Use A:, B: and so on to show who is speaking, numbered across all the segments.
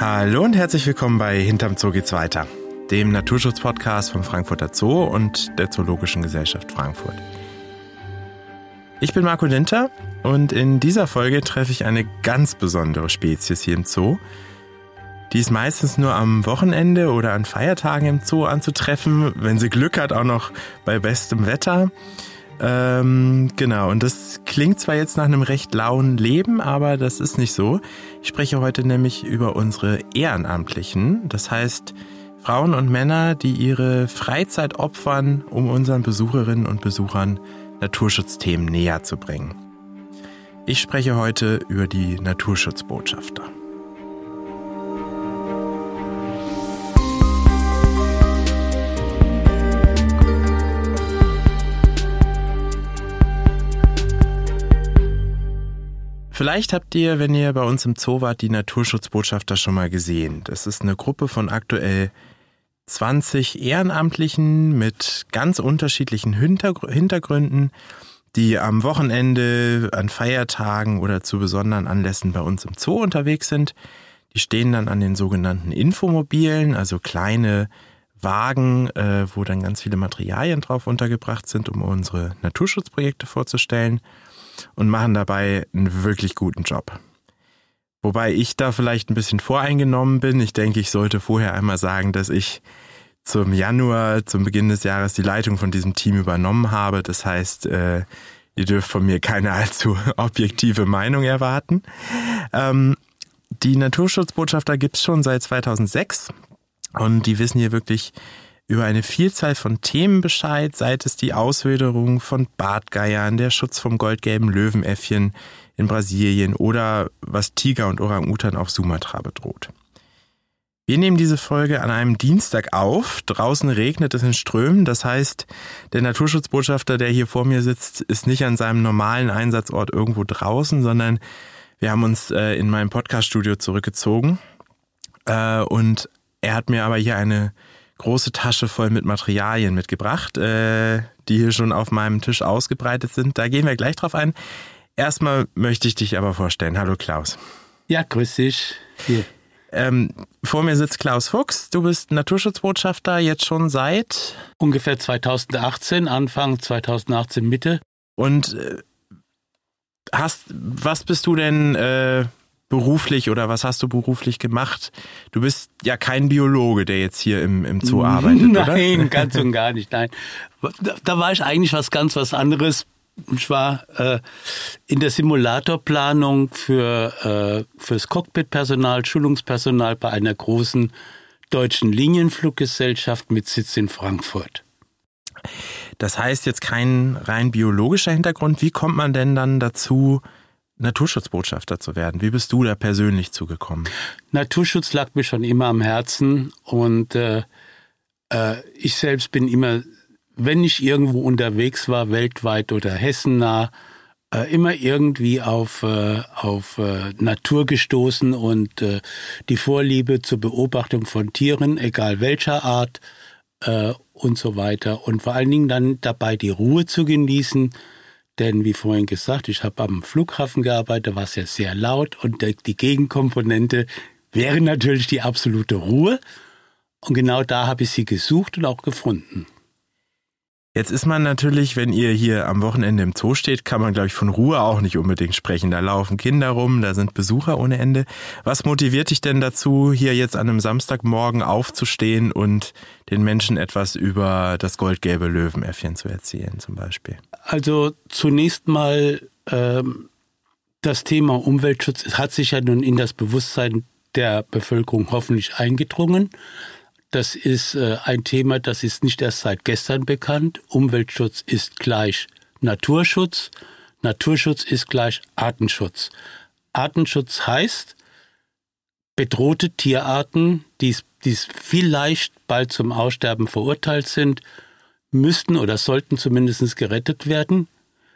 A: Hallo und herzlich willkommen bei Hinterm Zoo geht's weiter, dem Naturschutz-Podcast vom Frankfurter Zoo und der Zoologischen Gesellschaft Frankfurt. Ich bin Marco Linter und in dieser Folge treffe ich eine ganz besondere Spezies hier im Zoo. Die ist meistens nur am Wochenende oder an Feiertagen im Zoo anzutreffen, wenn sie Glück hat, auch noch bei bestem Wetter. Ähm, genau, und das klingt zwar jetzt nach einem recht lauen Leben, aber das ist nicht so. Ich spreche heute nämlich über unsere Ehrenamtlichen, das heißt Frauen und Männer, die ihre Freizeit opfern, um unseren Besucherinnen und Besuchern Naturschutzthemen näher zu bringen. Ich spreche heute über die Naturschutzbotschafter. Vielleicht habt ihr, wenn ihr bei uns im Zoo wart, die Naturschutzbotschafter schon mal gesehen. Das ist eine Gruppe von aktuell 20 Ehrenamtlichen mit ganz unterschiedlichen Hintergründen, die am Wochenende, an Feiertagen oder zu besonderen Anlässen bei uns im Zoo unterwegs sind. Die stehen dann an den sogenannten Infomobilen, also kleine Wagen, äh, wo dann ganz viele Materialien drauf untergebracht sind, um unsere Naturschutzprojekte vorzustellen und machen dabei einen wirklich guten Job. Wobei ich da vielleicht ein bisschen voreingenommen bin. Ich denke, ich sollte vorher einmal sagen, dass ich zum Januar, zum Beginn des Jahres, die Leitung von diesem Team übernommen habe. Das heißt, äh, ihr dürft von mir keine allzu objektive Meinung erwarten. Ähm, die Naturschutzbotschafter gibt's schon seit 2006 und die wissen hier wirklich über eine Vielzahl von Themen Bescheid, seit es die Auswilderung von Bartgeiern, der Schutz vom goldgelben Löwenäffchen in Brasilien oder was Tiger und Orang-Utan auf Sumatra bedroht. Wir nehmen diese Folge an einem Dienstag auf. Draußen regnet es in Strömen. Das heißt, der Naturschutzbotschafter, der hier vor mir sitzt, ist nicht an seinem normalen Einsatzort irgendwo draußen, sondern wir haben uns äh, in meinem Podcaststudio zurückgezogen. Äh, und er hat mir aber hier eine große Tasche voll mit Materialien mitgebracht, äh, die hier schon auf meinem Tisch ausgebreitet sind. Da gehen wir gleich drauf ein. Erstmal möchte ich dich aber vorstellen. Hallo Klaus.
B: Ja, grüß dich. Hier.
A: Ähm, vor mir sitzt Klaus Fuchs. Du bist Naturschutzbotschafter jetzt schon seit
B: ungefähr 2018, Anfang 2018 Mitte.
A: Und äh, hast, was bist du denn äh, beruflich oder was hast du beruflich gemacht? Du bist ja kein Biologe, der jetzt hier im, im Zoo arbeitet,
B: nein,
A: oder?
B: Nein, ganz und gar nicht, nein. Da, da, war ich eigentlich was ganz was anderes. Ich war äh, in der Simulatorplanung für äh, fürs Cockpitpersonal, Schulungspersonal bei einer großen deutschen Linienfluggesellschaft mit Sitz in Frankfurt.
A: Das heißt jetzt kein rein biologischer Hintergrund. Wie kommt man denn dann dazu, Naturschutzbotschafter zu werden. Wie bist du da persönlich zugekommen?
B: Naturschutz lag mir schon immer am Herzen und äh, äh, ich selbst bin immer, wenn ich irgendwo unterwegs war, weltweit oder hessennah, äh, immer irgendwie auf, äh, auf äh, Natur gestoßen und äh, die Vorliebe zur Beobachtung von Tieren, egal welcher Art und so weiter. Und vor allen Dingen dann dabei die Ruhe zu genießen, denn wie vorhin gesagt, ich habe am Flughafen gearbeitet, da war es ja sehr laut und die Gegenkomponente wäre natürlich die absolute Ruhe. Und genau da habe ich sie gesucht und auch gefunden.
A: Jetzt ist man natürlich, wenn ihr hier am Wochenende im Zoo steht, kann man, glaube ich, von Ruhe auch nicht unbedingt sprechen. Da laufen Kinder rum, da sind Besucher ohne Ende. Was motiviert dich denn dazu, hier jetzt an einem Samstagmorgen aufzustehen und den Menschen etwas über das goldgelbe Löwenäffchen zu erzählen, zum Beispiel?
B: Also zunächst mal ähm, das Thema Umweltschutz hat sich ja nun in das Bewusstsein der Bevölkerung hoffentlich eingedrungen. Das ist äh, ein Thema, das ist nicht erst seit gestern bekannt. Umweltschutz ist gleich Naturschutz. Naturschutz ist gleich Artenschutz. Artenschutz heißt, bedrohte Tierarten, die vielleicht bald zum Aussterben verurteilt sind, müssten oder sollten zumindest gerettet werden.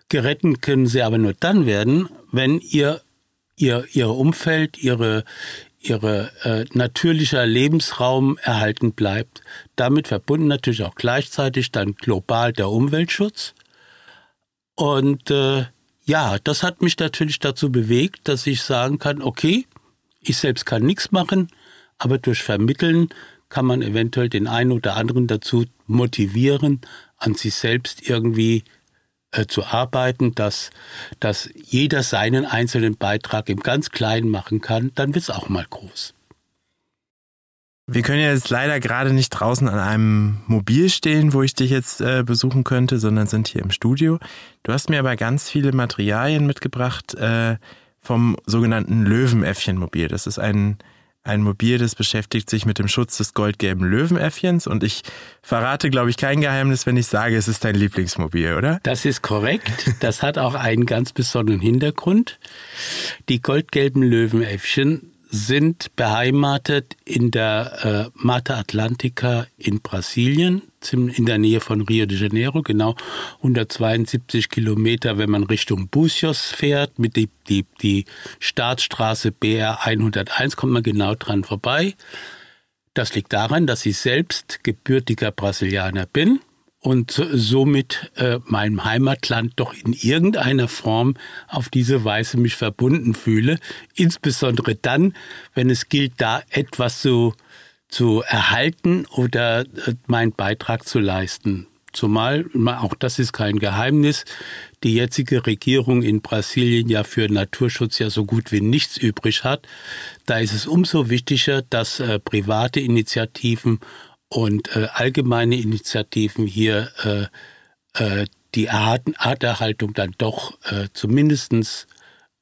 B: Gerettet können sie aber nur dann werden, wenn ihr, ihr, ihr Umfeld, ihre, ihre äh, natürlicher Lebensraum erhalten bleibt. Damit verbunden natürlich auch gleichzeitig dann global der Umweltschutz. Und äh, ja, das hat mich natürlich dazu bewegt, dass ich sagen kann, okay, ich selbst kann nichts machen, aber durch Vermitteln kann man eventuell den einen oder anderen dazu motivieren, an sich selbst irgendwie äh, zu arbeiten, dass, dass jeder seinen einzelnen Beitrag im ganz Kleinen machen kann, dann wird es auch mal groß.
A: Wir können ja jetzt leider gerade nicht draußen an einem Mobil stehen, wo ich dich jetzt äh, besuchen könnte, sondern sind hier im Studio. Du hast mir aber ganz viele Materialien mitgebracht äh, vom sogenannten Löwenäffchenmobil. Das ist ein ein Mobil, das beschäftigt sich mit dem Schutz des goldgelben Löwenäffchens und ich verrate, glaube ich, kein Geheimnis, wenn ich sage, es ist dein Lieblingsmobil, oder?
B: Das ist korrekt. Das hat auch einen ganz besonderen Hintergrund. Die goldgelben Löwenäffchen sind beheimatet in der äh, Mata Atlantica in Brasilien, in der Nähe von Rio de Janeiro, genau 172 Kilometer, wenn man Richtung Bucios fährt, mit die, die, die Staatsstraße BR 101 kommt man genau dran vorbei. Das liegt daran, dass ich selbst gebürtiger Brasilianer bin und somit äh, meinem Heimatland doch in irgendeiner Form auf diese Weise mich verbunden fühle. Insbesondere dann, wenn es gilt, da etwas zu, zu erhalten oder äh, meinen Beitrag zu leisten. Zumal, auch das ist kein Geheimnis, die jetzige Regierung in Brasilien ja für Naturschutz ja so gut wie nichts übrig hat. Da ist es umso wichtiger, dass äh, private Initiativen und äh, allgemeine Initiativen hier äh, äh, die Art, Arterhaltung dann doch äh, zumindest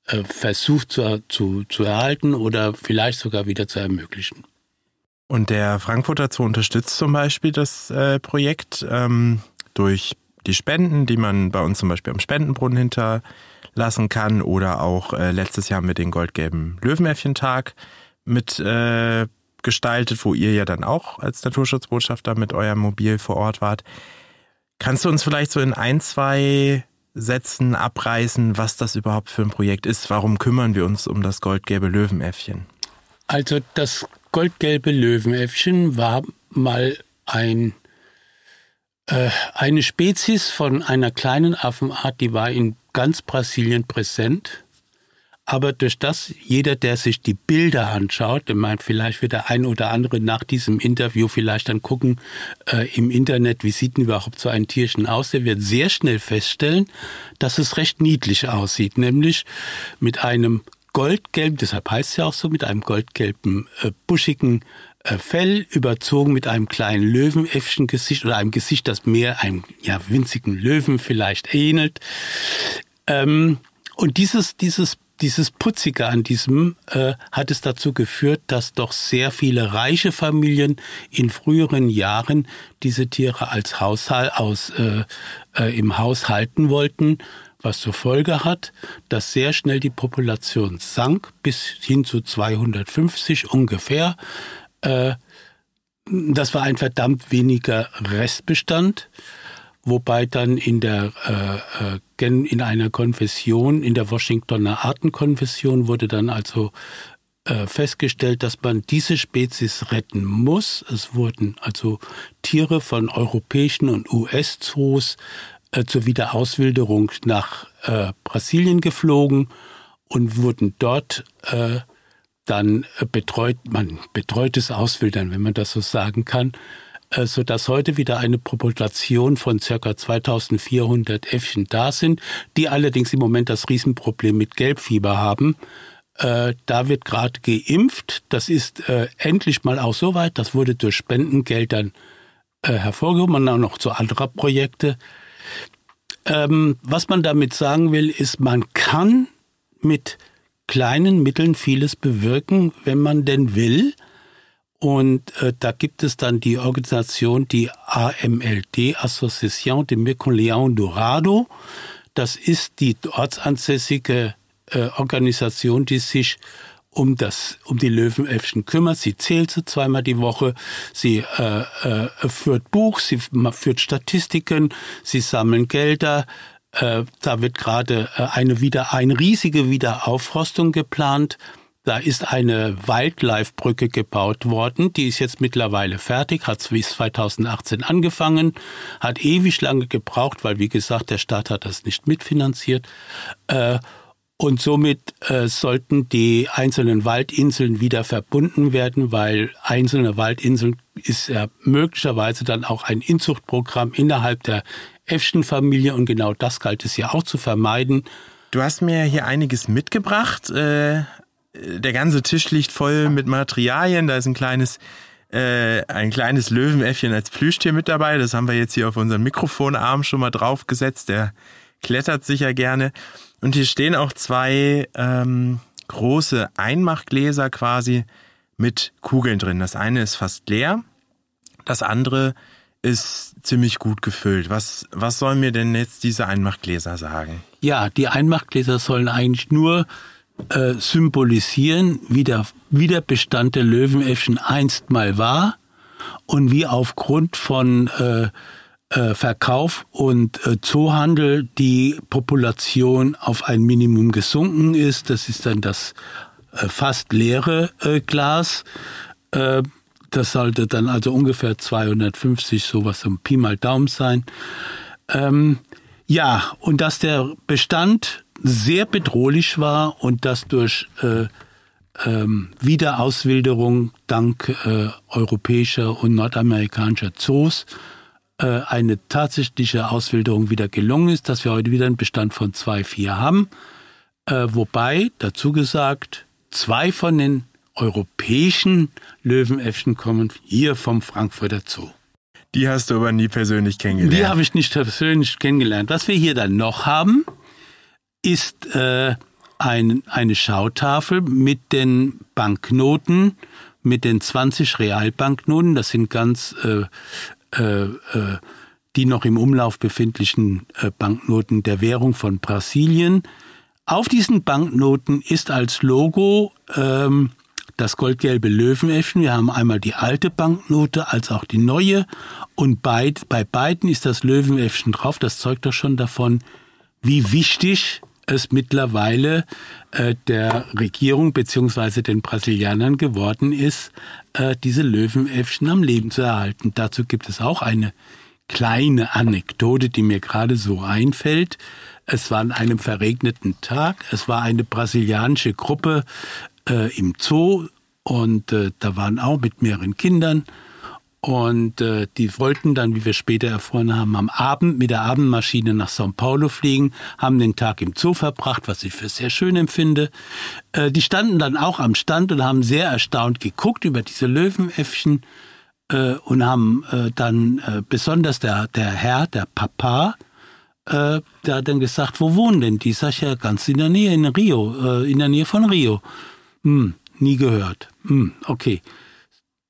B: äh, versucht zu, zu, zu erhalten oder vielleicht sogar wieder zu ermöglichen.
A: Und der Frankfurter Zoo unterstützt zum Beispiel das äh, Projekt ähm, durch die Spenden, die man bei uns zum Beispiel am Spendenbrunnen hinterlassen kann oder auch äh, letztes Jahr mit den goldgelben Löwenäffchentag mit äh, gestaltet, wo ihr ja dann auch als Naturschutzbotschafter mit eurem Mobil vor Ort wart. Kannst du uns vielleicht so in ein, zwei Sätzen abreißen, was das überhaupt für ein Projekt ist? Warum kümmern wir uns um das goldgelbe Löwenäffchen?
B: Also das goldgelbe Löwenäffchen war mal ein, äh, eine Spezies von einer kleinen Affenart, die war in ganz Brasilien präsent. Aber durch das jeder, der sich die Bilder anschaut, der meint, vielleicht wird der ein oder andere nach diesem Interview vielleicht dann gucken äh, im Internet, wie sieht denn überhaupt so ein Tierchen aus, der wird sehr schnell feststellen, dass es recht niedlich aussieht, nämlich mit einem goldgelben, deshalb heißt es ja auch so, mit einem goldgelben, äh, buschigen äh, Fell, überzogen mit einem kleinen Löwenäffchen-Gesicht oder einem Gesicht, das mehr einem ja, winzigen Löwen vielleicht ähnelt. Ähm, und dieses, dieses dieses Putzige an diesem äh, hat es dazu geführt, dass doch sehr viele reiche Familien in früheren Jahren diese Tiere als Haushalt aus äh, äh, im Haus halten wollten, was zur Folge hat, dass sehr schnell die Population sank bis hin zu 250 ungefähr. Äh, das war ein verdammt weniger Restbestand wobei dann in der äh, äh in einer Konfession, in der Washingtoner Artenkonfession wurde dann also äh, festgestellt, dass man diese Spezies retten muss. Es wurden also Tiere von europäischen und US-Zoos äh, zur Wiederauswilderung nach äh, Brasilien geflogen und wurden dort äh, dann betreut, man betreutes Auswildern, wenn man das so sagen kann, so dass heute wieder eine Population von circa 2400 Äffchen da sind, die allerdings im Moment das Riesenproblem mit Gelbfieber haben. Äh, da wird gerade geimpft. Das ist äh, endlich mal auch so weit. Das wurde durch Spendengeldern äh, hervorgehoben und auch noch zu anderen Projekten. Ähm, was man damit sagen will, ist, man kann mit kleinen Mitteln vieles bewirken, wenn man denn will. Und äh, da gibt es dann die Organisation, die AMLD, Association de Mecoleon Dorado. Das ist die ortsansässige äh, Organisation, die sich um das, um die Löwenelfchen kümmert. Sie zählt sie zweimal die Woche. Sie äh, äh, führt Buch, sie führt Statistiken, sie sammeln Gelder. Äh, da wird gerade äh, eine wieder, eine riesige Wiederaufforstung geplant. Da ist eine Wildlife-Brücke gebaut worden, die ist jetzt mittlerweile fertig, hat 2018 angefangen, hat ewig lange gebraucht, weil wie gesagt, der Staat hat das nicht mitfinanziert. Äh, Und somit äh, sollten die einzelnen Waldinseln wieder verbunden werden, weil einzelne Waldinseln ist ja möglicherweise dann auch ein Inzuchtprogramm innerhalb der Äffchen-Familie und genau das galt es ja auch zu vermeiden.
A: Du hast mir hier einiges mitgebracht. Äh, der ganze Tisch liegt voll mit Materialien. Da ist ein kleines äh, ein kleines Löwenäffchen als Plüschtier mit dabei. Das haben wir jetzt hier auf unseren Mikrofonarm schon mal draufgesetzt. Der klettert sicher gerne. Und hier stehen auch zwei ähm, große Einmachgläser quasi mit Kugeln drin. Das eine ist fast leer, das andere ist ziemlich gut gefüllt. Was, was sollen mir denn jetzt diese Einmachgläser sagen?
B: Ja, die Einmachgläser sollen eigentlich nur äh, symbolisieren, wie der, wie der Bestand der Löwenäffchen einst mal war und wie aufgrund von äh, äh, Verkauf und äh, Zoohandel die Population auf ein Minimum gesunken ist. Das ist dann das äh, fast leere äh, Glas. Äh, das sollte dann also ungefähr 250, sowas um Pi mal Daumen sein. Ähm, ja, und dass der Bestand sehr bedrohlich war und das durch äh, ähm, Wiederauswilderung dank äh, europäischer und nordamerikanischer Zoos äh, eine tatsächliche Auswilderung wieder gelungen ist, dass wir heute wieder einen Bestand von 2,4 haben. Äh, wobei, dazu gesagt, zwei von den europäischen Löwenäffchen kommen hier vom Frankfurter Zoo.
A: Die hast du aber nie persönlich kennengelernt.
B: Die habe ich nicht persönlich kennengelernt. Was wir hier dann noch haben, ist äh, ein, eine Schautafel mit den Banknoten, mit den 20 Realbanknoten. Das sind ganz äh, äh, äh, die noch im Umlauf befindlichen äh, Banknoten der Währung von Brasilien. Auf diesen Banknoten ist als Logo ähm, das goldgelbe Löwenäffchen. Wir haben einmal die alte Banknote als auch die neue. Und beid, bei beiden ist das Löwenäffchen drauf. Das zeugt doch schon davon, wie wichtig es mittlerweile äh, der Regierung beziehungsweise den Brasilianern geworden ist, äh, diese Löwenäffchen am Leben zu erhalten. Dazu gibt es auch eine kleine Anekdote, die mir gerade so einfällt. Es war an einem verregneten Tag. Es war eine brasilianische Gruppe äh, im Zoo und äh, da waren auch mit mehreren Kindern und äh, die wollten dann, wie wir später erfahren haben, am Abend mit der Abendmaschine nach São Paulo fliegen, haben den Tag im Zoo verbracht, was ich für sehr schön empfinde. Äh, die standen dann auch am Stand und haben sehr erstaunt geguckt über diese Löwenäffchen äh, und haben äh, dann äh, besonders der, der Herr, der Papa, äh, der hat dann gesagt, wo wohnen denn die? Sag ich ja ganz in der Nähe, in Rio, äh, in der Nähe von Rio. Hm, nie gehört. Hm, okay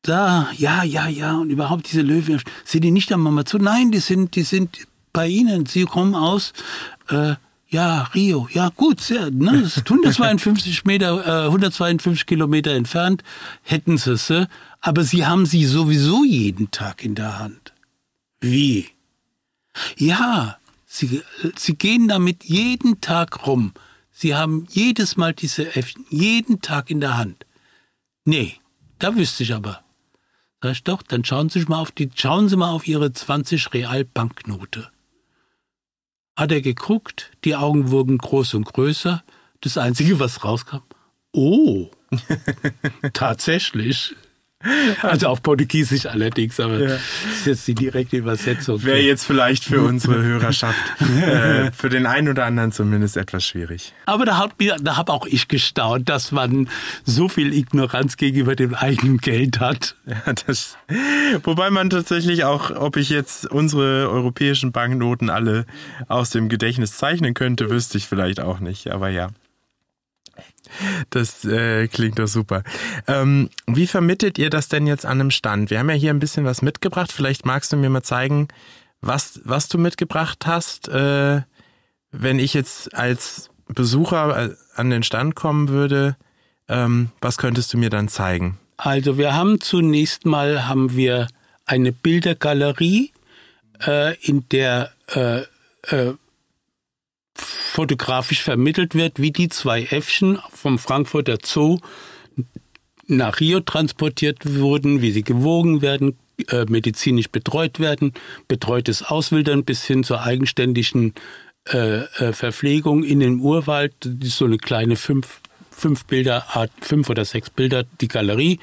B: da, ja, ja, ja, und überhaupt diese Löwen, sind die nicht am Mama zu? Nein, die sind, die sind bei Ihnen, Sie kommen aus, äh, ja, Rio, ja, gut, sehr, ne, das 152 Meter, äh, 152 Kilometer entfernt, hätten Sie sie, aber Sie haben sie sowieso jeden Tag in der Hand. Wie? Ja, Sie, Sie gehen damit jeden Tag rum. Sie haben jedes Mal diese Äffchen, jeden Tag in der Hand. Nee, da wüsste ich aber. Sag ich doch, dann schauen Sie mal auf die, schauen Sie mal auf Ihre 20 Real Banknote. Hat er geguckt, die Augen wurden groß und größer. Das Einzige, was rauskam, oh, tatsächlich. Also auf Portugiesisch allerdings, aber ja. das ist jetzt die direkte Übersetzung.
A: Wäre jetzt vielleicht für unsere Hörerschaft, äh, für den einen oder anderen zumindest etwas schwierig.
B: Aber da habe da hab auch ich gestaunt, dass man so viel Ignoranz gegenüber dem eigenen Geld hat.
A: Ja, das, wobei man tatsächlich auch, ob ich jetzt unsere europäischen Banknoten alle aus dem Gedächtnis zeichnen könnte, wüsste ich vielleicht auch nicht. Aber ja. Das äh, klingt doch super. Ähm, wie vermittelt ihr das denn jetzt an einem Stand? Wir haben ja hier ein bisschen was mitgebracht. Vielleicht magst du mir mal zeigen, was, was du mitgebracht hast. Äh, wenn ich jetzt als Besucher äh, an den Stand kommen würde, ähm, was könntest du mir dann zeigen?
B: Also wir haben zunächst mal haben wir eine Bildergalerie, äh, in der äh, äh, fotografisch vermittelt wird, wie die zwei Äffchen vom Frankfurter Zoo nach Rio transportiert wurden, wie sie gewogen werden, äh, medizinisch betreut werden, betreutes Auswildern bis hin zur eigenständigen äh, äh, Verpflegung in den Urwald. Das ist so eine kleine fünf, fünf Bilder, fünf oder sechs Bilder, die Galerie.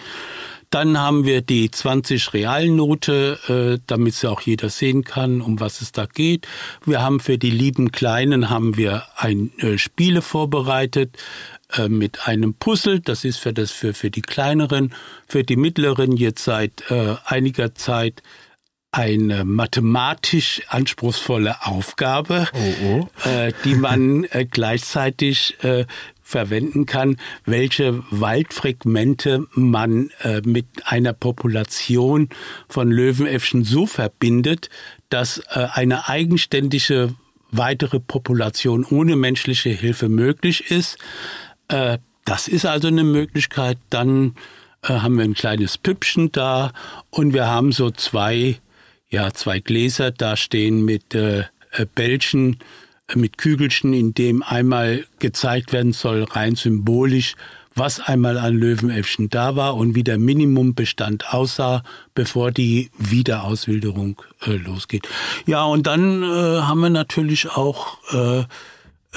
B: Dann haben wir die 20 Realnote, äh, damit sie auch jeder sehen kann, um was es da geht. Wir haben für die lieben Kleinen haben wir ein äh, Spiele vorbereitet äh, mit einem Puzzle. Das ist für das für für die kleineren, für die mittleren jetzt seit äh, einiger Zeit eine mathematisch anspruchsvolle Aufgabe, oh, oh. Äh, die man äh, gleichzeitig verwenden kann, welche Waldfragmente man äh, mit einer Population von Löwenäffchen so verbindet, dass äh, eine eigenständige weitere Population ohne menschliche Hilfe möglich ist. Äh, das ist also eine Möglichkeit. Dann äh, haben wir ein kleines Püppchen da und wir haben so zwei, ja, zwei Gläser da stehen mit äh, äh Bällchen, mit Kügelchen, in dem einmal gezeigt werden soll, rein symbolisch, was einmal an Löwenäffchen da war und wie der Minimumbestand aussah, bevor die Wiederauswilderung äh, losgeht. Ja, und dann äh, haben wir natürlich auch äh,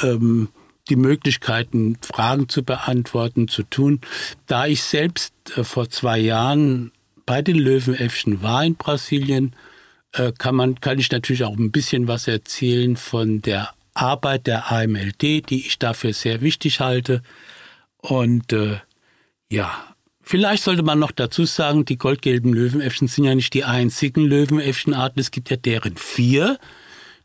B: ähm, die Möglichkeiten, Fragen zu beantworten, zu tun. Da ich selbst äh, vor zwei Jahren bei den Löwenäffchen war in Brasilien, äh, kann man, kann ich natürlich auch ein bisschen was erzählen von der Arbeit der AMLD, die ich dafür sehr wichtig halte. Und äh, ja, vielleicht sollte man noch dazu sagen, die goldgelben Löwenäffchen sind ja nicht die einzigen Löwenäffchenarten. Es gibt ja deren vier,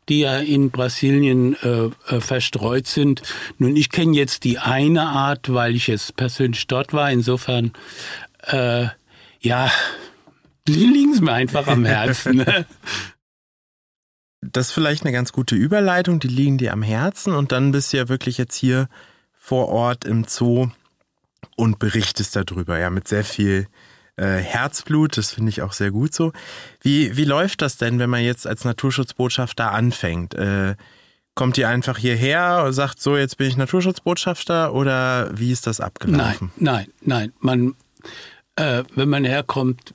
B: die ja in Brasilien äh, äh, verstreut sind. Nun, ich kenne jetzt die eine Art, weil ich jetzt persönlich dort war. Insofern, äh, ja, die liegen es mir einfach am Herzen.
A: Das ist vielleicht eine ganz gute Überleitung, die liegen dir am Herzen und dann bist du ja wirklich jetzt hier vor Ort im Zoo und berichtest darüber, ja, mit sehr viel äh, Herzblut, das finde ich auch sehr gut so. Wie, wie läuft das denn, wenn man jetzt als Naturschutzbotschafter anfängt? Äh, kommt ihr einfach hierher und sagt, so, jetzt bin ich Naturschutzbotschafter oder wie ist das abgelaufen?
B: Nein, nein, nein. Man, äh, wenn man herkommt,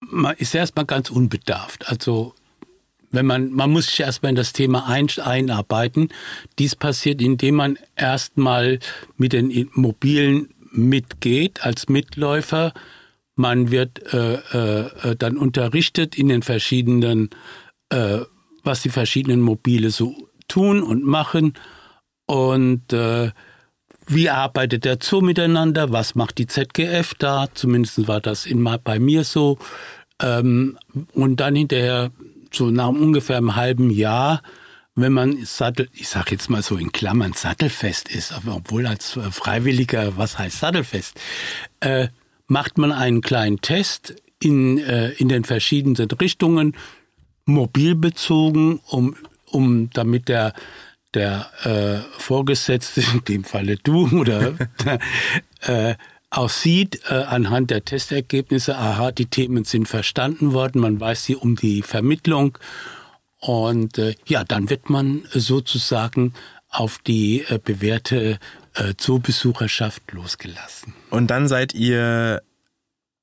B: man ist erstmal ganz unbedarft. Also wenn man, man muss sich erstmal in das Thema ein, einarbeiten. Dies passiert, indem man erstmal mit den Immobilien mitgeht als Mitläufer. Man wird äh, äh, dann unterrichtet in den verschiedenen, äh, was die verschiedenen Mobile so tun und machen und äh, wie arbeitet der Zoo miteinander, was macht die ZGF da, zumindest war das in, bei mir so. Ähm, und dann hinterher so nach ungefähr einem halben Jahr, wenn man Sattel, ich sag jetzt mal so in Klammern, sattelfest ist, obwohl als äh, Freiwilliger, was heißt sattelfest, äh, macht man einen kleinen Test in, äh, in den verschiedenen Richtungen, mobilbezogen, um, um damit der der äh, Vorgesetzte, in dem Falle du oder äh, auch sieht äh, anhand der Testergebnisse, aha, die Themen sind verstanden worden, man weiß sie um die Vermittlung und äh, ja, dann wird man sozusagen auf die äh, bewährte äh, Zoobesucherschaft losgelassen.
A: Und dann seid ihr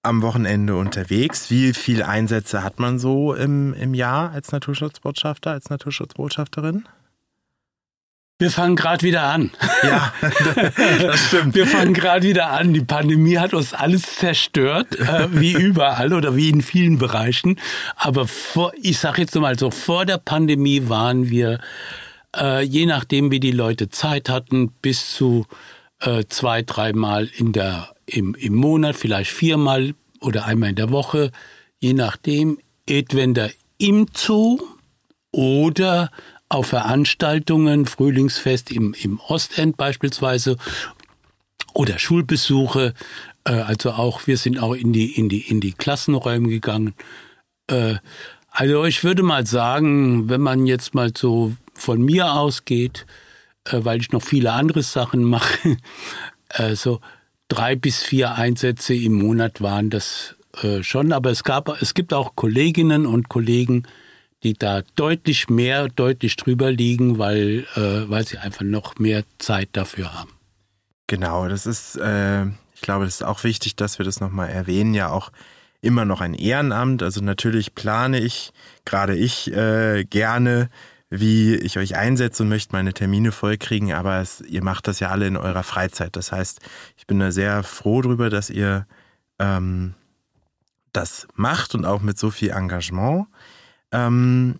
A: am Wochenende unterwegs. Wie viele Einsätze hat man so im, im Jahr als Naturschutzbotschafter, als Naturschutzbotschafterin?
B: Wir fangen gerade wieder an.
A: Ja, das stimmt.
B: Wir fangen gerade wieder an. Die Pandemie hat uns alles zerstört, äh, wie überall oder wie in vielen Bereichen. Aber vor, ich sage jetzt mal so, vor der Pandemie waren wir, äh, je nachdem wie die Leute Zeit hatten, bis zu äh, zwei, dreimal in der, im, im Monat, vielleicht viermal oder einmal in der Woche, je nachdem, entweder im Zoo oder auf Veranstaltungen, Frühlingsfest im, im Ostend beispielsweise oder Schulbesuche. Äh, also auch, wir sind auch in die, in die, in die Klassenräume gegangen. Äh, also ich würde mal sagen, wenn man jetzt mal so von mir ausgeht, äh, weil ich noch viele andere Sachen mache, äh, so drei bis vier Einsätze im Monat waren das äh, schon. Aber es gab, es gibt auch Kolleginnen und Kollegen, die da deutlich mehr, deutlich drüber liegen, weil, äh, weil sie einfach noch mehr Zeit dafür haben.
A: Genau, das ist, äh, ich glaube, das ist auch wichtig, dass wir das nochmal erwähnen, ja auch immer noch ein Ehrenamt. Also natürlich plane ich, gerade ich, äh, gerne wie ich euch einsetze und möchte meine Termine vollkriegen, aber es, ihr macht das ja alle in eurer Freizeit. Das heißt, ich bin da sehr froh drüber, dass ihr ähm, das macht und auch mit so viel Engagement. Ähm,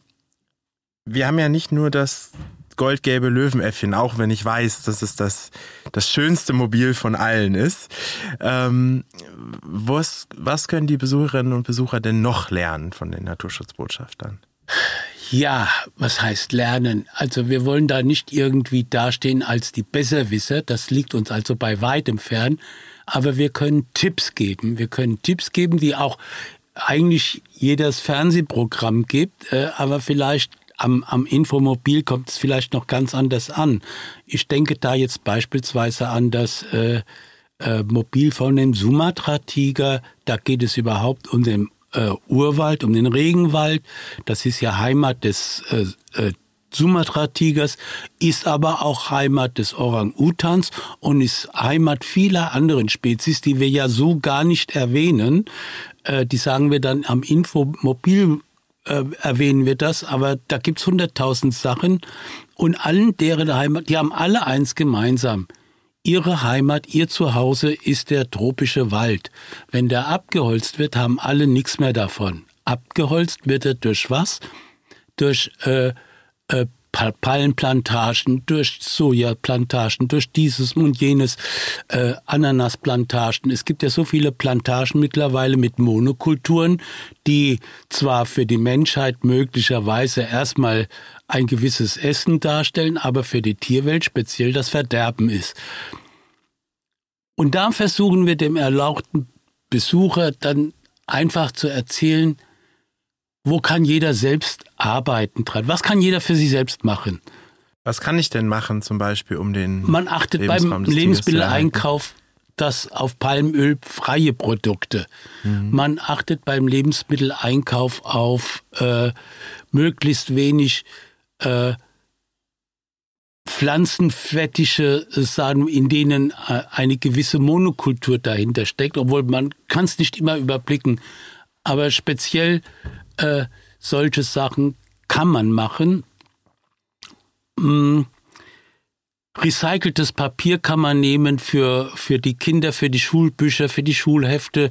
A: wir haben ja nicht nur das goldgelbe Löwenäffchen, auch wenn ich weiß, dass es das, das schönste Mobil von allen ist. Ähm, was, was können die Besucherinnen und Besucher denn noch lernen von den Naturschutzbotschaftern?
B: Ja, was heißt lernen? Also wir wollen da nicht irgendwie dastehen als die Besserwisser, das liegt uns also bei weitem fern, aber wir können Tipps geben. Wir können Tipps geben, die auch eigentlich jedes Fernsehprogramm gibt, äh, aber vielleicht am, am Infomobil kommt es vielleicht noch ganz anders an. Ich denke da jetzt beispielsweise an das äh, äh, Mobil von dem Sumatra-Tiger. Da geht es überhaupt um den äh, Urwald, um den Regenwald. Das ist ja Heimat des äh, äh, Sumatra-Tigers, ist aber auch Heimat des Orang-Utans und ist Heimat vieler anderen Spezies, die wir ja so gar nicht erwähnen. Äh, die sagen wir dann am Infomobil äh, erwähnen wir das, aber da gibt's hunderttausend Sachen und allen deren Heimat, die haben alle eins gemeinsam. Ihre Heimat, ihr Zuhause ist der tropische Wald. Wenn der abgeholzt wird, haben alle nichts mehr davon. Abgeholzt wird er durch was? Durch äh, äh, Palmenplantagen, durch Sojaplantagen, durch dieses und jenes, äh, Ananasplantagen. Es gibt ja so viele Plantagen mittlerweile mit Monokulturen, die zwar für die Menschheit möglicherweise erstmal ein gewisses Essen darstellen, aber für die Tierwelt speziell das Verderben ist. Und da versuchen wir dem erlauchten Besucher dann einfach zu erzählen, wo kann jeder selbst arbeiten dran? Was kann jeder für sich selbst machen?
A: Was kann ich denn machen, zum Beispiel, um den.
B: Man achtet beim Lebensmitteleinkauf das auf Palmöl freie Produkte. Mhm. Man achtet beim Lebensmitteleinkauf auf äh, möglichst wenig äh, pflanzenfettische Sachen, in denen äh, eine gewisse Monokultur dahinter steckt, obwohl man kann es nicht immer überblicken. Aber speziell äh, solche Sachen kann man machen. Hm. Recyceltes Papier kann man nehmen für, für die Kinder, für die Schulbücher, für die Schulhefte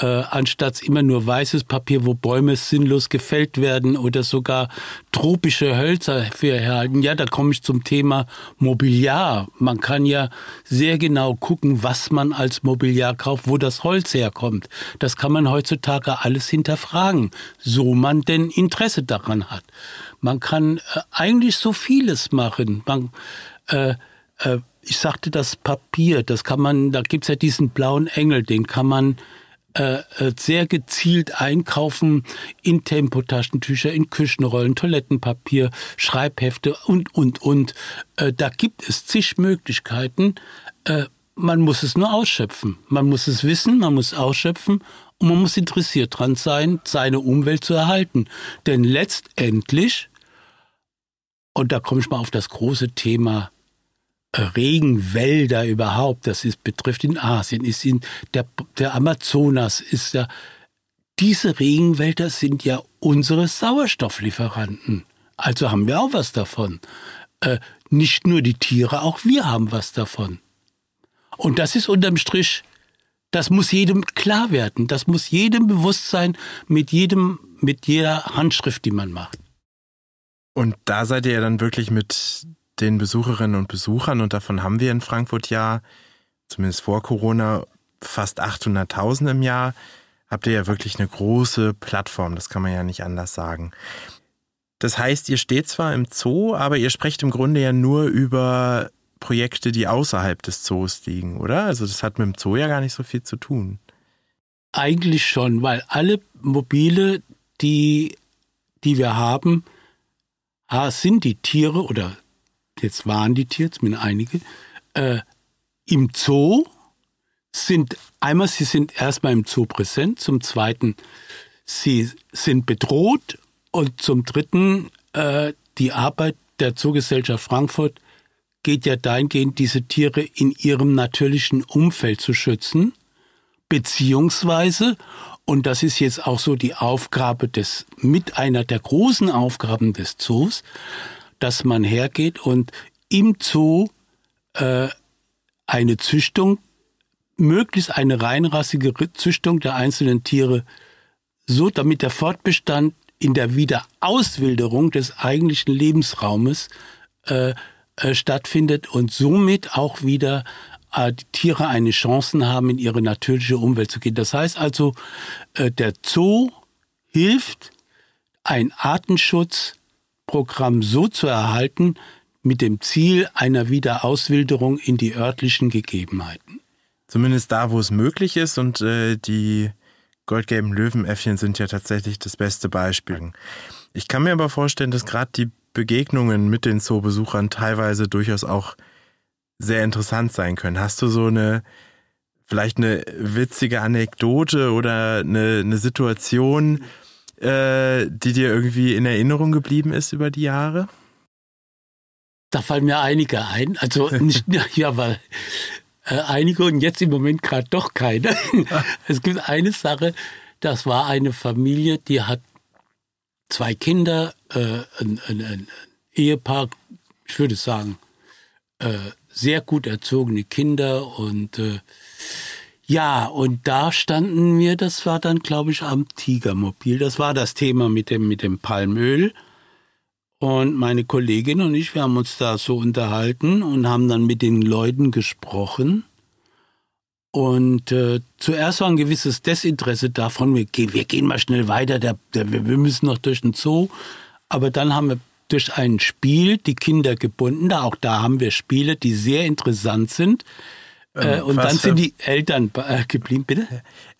B: äh, anstatt immer nur weißes Papier, wo Bäume sinnlos gefällt werden oder sogar tropische Hölzer für erhalten. Ja, da komme ich zum Thema Mobiliar. Man kann ja sehr genau gucken, was man als Mobiliar kauft, wo das Holz herkommt. Das kann man heutzutage alles hinterfragen, so man denn Interesse daran hat. Man kann äh, eigentlich so vieles machen. Man, äh, äh, ich sagte das Papier, das kann man, da gibt's ja diesen blauen Engel, den kann man äh, äh, sehr gezielt einkaufen in Tempotaschentücher, in Küchenrollen, Toilettenpapier, Schreibhefte und, und, und. Äh, da gibt es zig Möglichkeiten. Äh, man muss es nur ausschöpfen. Man muss es wissen, man muss ausschöpfen und man muss interessiert dran sein, seine Umwelt zu erhalten. Denn letztendlich, und da komme ich mal auf das große Thema Regenwälder überhaupt, das ist, betrifft in Asien, ist in der, der Amazonas, ist ja, diese Regenwälder sind ja unsere Sauerstofflieferanten. Also haben wir auch was davon. Äh, nicht nur die Tiere, auch wir haben was davon. Und das ist unterm Strich, das muss jedem klar werden. Das muss jedem bewusst sein mit jedem, mit jeder Handschrift, die man macht.
A: Und da seid ihr ja dann wirklich mit den Besucherinnen und Besuchern, und davon haben wir in Frankfurt ja, zumindest vor Corona, fast 800.000 im Jahr, habt ihr ja wirklich eine große Plattform, das kann man ja nicht anders sagen. Das heißt, ihr steht zwar im Zoo, aber ihr sprecht im Grunde ja nur über Projekte, die außerhalb des Zoos liegen, oder? Also das hat mit dem Zoo ja gar nicht so viel zu tun.
B: Eigentlich schon, weil alle Mobile, die, die wir haben, sind die Tiere oder jetzt waren die Tiere, zumindest einige, äh, im Zoo sind, einmal, sie sind erstmal im Zoo präsent, zum zweiten, sie sind bedroht und zum dritten, äh, die Arbeit der Zoogesellschaft Frankfurt geht ja dahingehend, diese Tiere in ihrem natürlichen Umfeld zu schützen, beziehungsweise, und das ist jetzt auch so die Aufgabe des, mit einer der großen Aufgaben des Zoos, dass man hergeht und im Zoo äh, eine Züchtung, möglichst eine reinrassige Züchtung der einzelnen Tiere, so damit der Fortbestand in der Wiederauswilderung des eigentlichen Lebensraumes äh, äh, stattfindet und somit auch wieder äh, die Tiere eine Chance haben, in ihre natürliche Umwelt zu gehen. Das heißt also, äh, der Zoo hilft, ein Artenschutzprogramm so zu erhalten, mit dem Ziel einer Wiederauswilderung in die örtlichen Gegebenheiten.
A: Zumindest da, wo es möglich ist und äh, die goldgelben Löwenäffchen sind ja tatsächlich das beste Beispiel. Ich kann mir aber vorstellen, dass gerade die Begegnungen mit den Zoobesuchern teilweise durchaus auch sehr interessant sein können. Hast du so eine, vielleicht eine witzige Anekdote oder eine, eine Situation, äh, die dir irgendwie in Erinnerung geblieben ist über die Jahre?
B: Da fallen mir einige ein. Also nicht, ja, weil äh, einige und jetzt im Moment gerade doch keine. es gibt eine Sache, das war eine Familie, die hat zwei Kinder, äh, ein, ein, ein, Ehepaar, ich würde sagen, äh, sehr gut erzogene Kinder und äh, ja, und da standen wir, das war dann, glaube ich, am Tigermobil. Das war das Thema mit dem, mit dem Palmöl. Und meine Kollegin und ich, wir haben uns da so unterhalten und haben dann mit den Leuten gesprochen. Und äh, zuerst war ein gewisses Desinteresse davon, wir gehen, wir gehen mal schnell weiter, der, der, wir müssen noch durch den Zoo. Aber dann haben wir durch ein Spiel die Kinder gebunden. Auch da haben wir Spiele, die sehr interessant sind. Äh, ähm, und dann sind die Eltern äh, geblieben, bitte?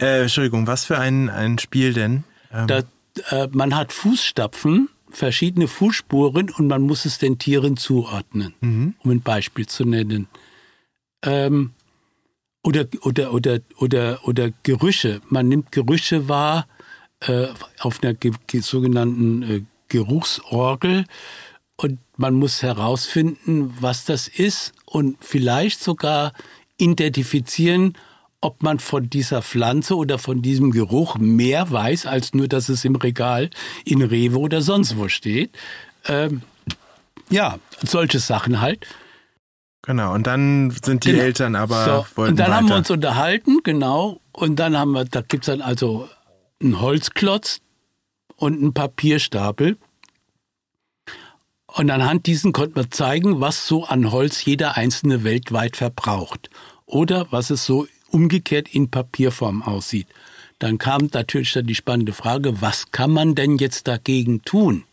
A: Äh, Entschuldigung, was für ein, ein Spiel denn?
B: Ähm. Da, äh, man hat Fußstapfen verschiedene Fußspuren und man muss es den Tieren zuordnen, mhm. um ein Beispiel zu nennen. Ähm, oder, oder, oder, oder, oder Gerüche. Man nimmt Gerüche wahr äh, auf einer ge sogenannten äh, Geruchsorgel und man muss herausfinden, was das ist und vielleicht sogar identifizieren, ob man von dieser Pflanze oder von diesem Geruch mehr weiß, als nur, dass es im Regal in Rewe oder sonst wo steht. Ähm, ja, solche Sachen halt.
A: Genau, und dann sind die genau. Eltern aber.
B: So, und dann weiter. haben wir uns unterhalten, genau. Und dann haben wir, da gibt es dann also einen Holzklotz und einen Papierstapel. Und anhand diesen konnten wir zeigen, was so an Holz jeder einzelne weltweit verbraucht. Oder was es so umgekehrt in Papierform aussieht. Dann kam natürlich dann die spannende Frage, was kann man denn jetzt dagegen tun?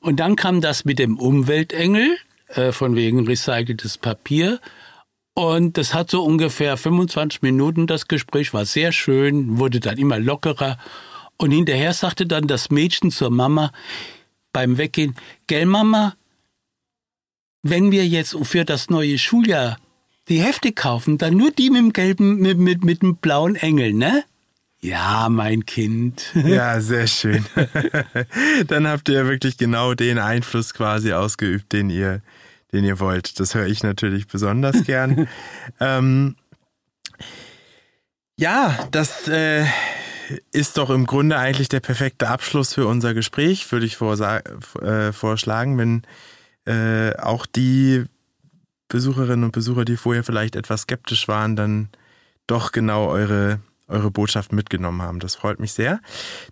B: Und dann kam das mit dem Umweltengel, äh, von wegen recyceltes Papier. Und das hat so ungefähr 25 Minuten, das Gespräch war sehr schön, wurde dann immer lockerer. Und hinterher sagte dann das Mädchen zur Mama beim Weggehen, gell Mama, wenn wir jetzt für das neue Schuljahr die Hefte kaufen, dann nur die mit dem gelben, mit, mit, mit dem blauen Engel, ne? Ja, mein Kind.
A: Ja, sehr schön. dann habt ihr wirklich genau den Einfluss quasi ausgeübt, den ihr, den ihr wollt. Das höre ich natürlich besonders gern. ähm, ja, das äh, ist doch im Grunde eigentlich der perfekte Abschluss für unser Gespräch, würde ich äh, vorschlagen, wenn äh, auch die Besucherinnen und Besucher, die vorher vielleicht etwas skeptisch waren, dann doch genau eure, eure Botschaft mitgenommen haben. Das freut mich sehr.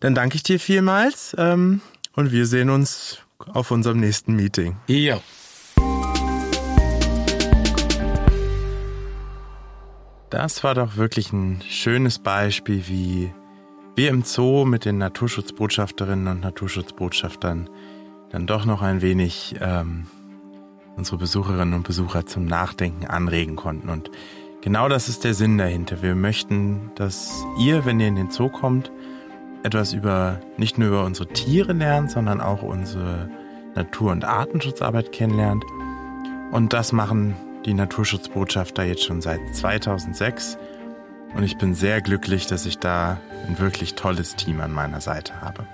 A: Dann danke ich dir vielmals ähm, und wir sehen uns auf unserem nächsten Meeting.
B: Ja.
A: Das war doch wirklich ein schönes Beispiel, wie wir im Zoo mit den Naturschutzbotschafterinnen und Naturschutzbotschaftern dann doch noch ein wenig ähm, unsere Besucherinnen und Besucher zum Nachdenken anregen konnten. Und genau das ist der Sinn dahinter. Wir möchten, dass ihr, wenn ihr in den Zoo kommt, etwas über nicht nur über unsere Tiere lernt, sondern auch unsere Natur- und Artenschutzarbeit kennenlernt. Und das machen die Naturschutzbotschafter jetzt schon seit 2006. Und ich bin sehr glücklich, dass ich da ein wirklich tolles Team an meiner Seite habe.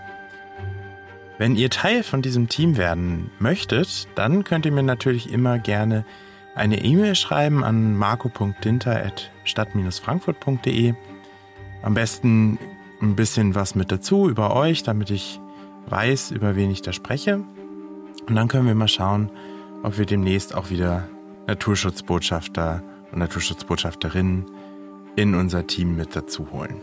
A: Wenn ihr Teil von diesem Team werden möchtet, dann könnt ihr mir natürlich immer gerne eine E-Mail schreiben an marco.dinter.stadt-frankfurt.de. Am besten ein bisschen was mit dazu über euch, damit ich weiß, über wen ich da spreche. Und dann können wir mal schauen, ob wir demnächst auch wieder Naturschutzbotschafter und Naturschutzbotschafterinnen in unser Team mit dazu holen.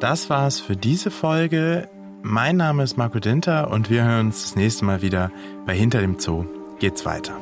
A: Das war's für diese Folge. Mein Name ist Marco Dinter und wir hören uns das nächste Mal wieder bei Hinter dem Zoo. Geht's weiter.